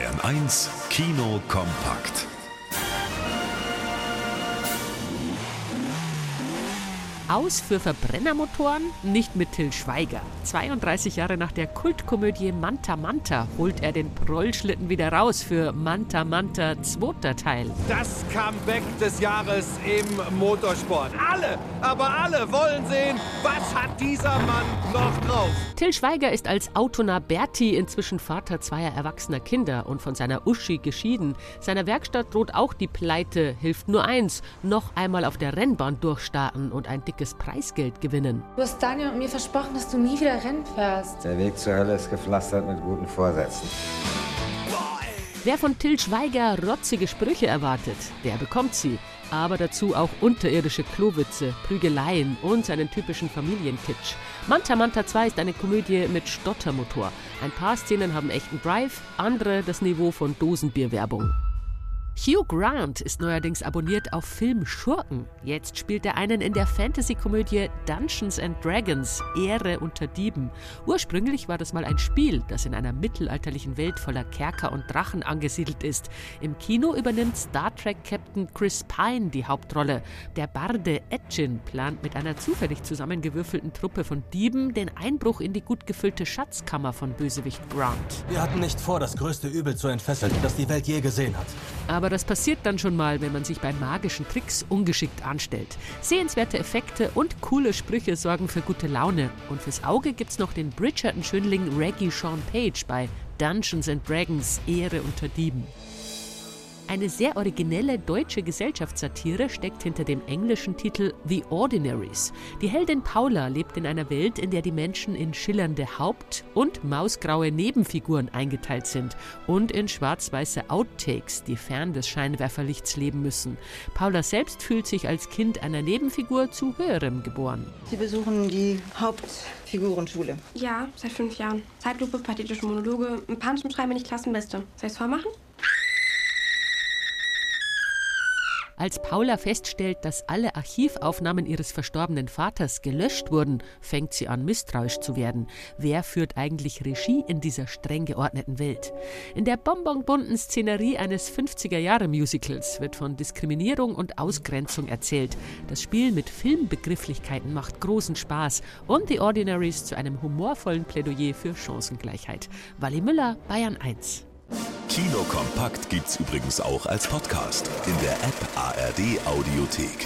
Bayern 1 Kino kompakt. Aus für Verbrennermotoren? Nicht mit Till Schweiger. 32 Jahre nach der Kultkomödie Manta Manta holt er den Prollschlitten wieder raus für Manta Manta zweiter Teil. Das Comeback des Jahres im Motorsport. Alle, aber alle wollen sehen, was hat dieser Mann noch drauf. Till Schweiger ist als Autonah Berti inzwischen Vater zweier erwachsener Kinder und von seiner Uschi geschieden. Seiner Werkstatt droht auch die Pleite, hilft nur eins, noch einmal auf der Rennbahn durchstarten und ein dickes Preisgeld gewinnen. Du hast Daniel und mir versprochen, dass du nie wieder Rennen fährst. Der Weg zur Hölle ist gepflastert mit guten Vorsätzen. Wer von Till Schweiger rotzige Sprüche erwartet, der bekommt sie. Aber dazu auch unterirdische Klowitze, Prügeleien und seinen typischen Familienkitsch. Manta Manta 2 ist eine Komödie mit Stottermotor. Ein paar Szenen haben echten Drive, andere das Niveau von Dosenbierwerbung. Hugh Grant ist neuerdings abonniert auf Film Schurken. Jetzt spielt er einen in der Fantasy-Komödie Dungeons and Dragons, Ehre unter Dieben. Ursprünglich war das mal ein Spiel, das in einer mittelalterlichen Welt voller Kerker und Drachen angesiedelt ist. Im Kino übernimmt Star Trek-Captain Chris Pine die Hauptrolle. Der Barde Edgin plant mit einer zufällig zusammengewürfelten Truppe von Dieben den Einbruch in die gut gefüllte Schatzkammer von Bösewicht Grant. Wir hatten nicht vor, das größte Übel zu entfesseln, das die Welt je gesehen hat. Aber das passiert dann schon mal, wenn man sich bei magischen Tricks ungeschickt anstellt. Sehenswerte Effekte und coole Sprüche sorgen für gute Laune. Und fürs Auge gibt's noch den Bridgerton-Schönling Reggie Sean Page bei Dungeons and Dragons Ehre unter Dieben. Eine sehr originelle deutsche Gesellschaftssatire steckt hinter dem englischen Titel The Ordinaries. Die Heldin Paula lebt in einer Welt, in der die Menschen in schillernde Haupt- und mausgraue Nebenfiguren eingeteilt sind und in schwarz-weiße Outtakes, die fern des Scheinwerferlichts leben müssen. Paula selbst fühlt sich als Kind einer Nebenfigur zu höherem geboren. Sie besuchen die Hauptfigurenschule. Ja, seit fünf Jahren. Zeitlupe, pathetische Monologe, ein Punch Schreiben, wenn ich Klassenbeste. Soll ich's vormachen? Als Paula feststellt, dass alle Archivaufnahmen ihres verstorbenen Vaters gelöscht wurden, fängt sie an, misstrauisch zu werden. Wer führt eigentlich Regie in dieser streng geordneten Welt? In der bonbonbunten Szenerie eines 50er-Jahre-Musicals wird von Diskriminierung und Ausgrenzung erzählt. Das Spiel mit Filmbegrifflichkeiten macht großen Spaß und The Ordinaries zu einem humorvollen Plädoyer für Chancengleichheit. Wally Müller, Bayern 1. Kino kompakt gibt's übrigens auch als Podcast in der App ARD Audiothek.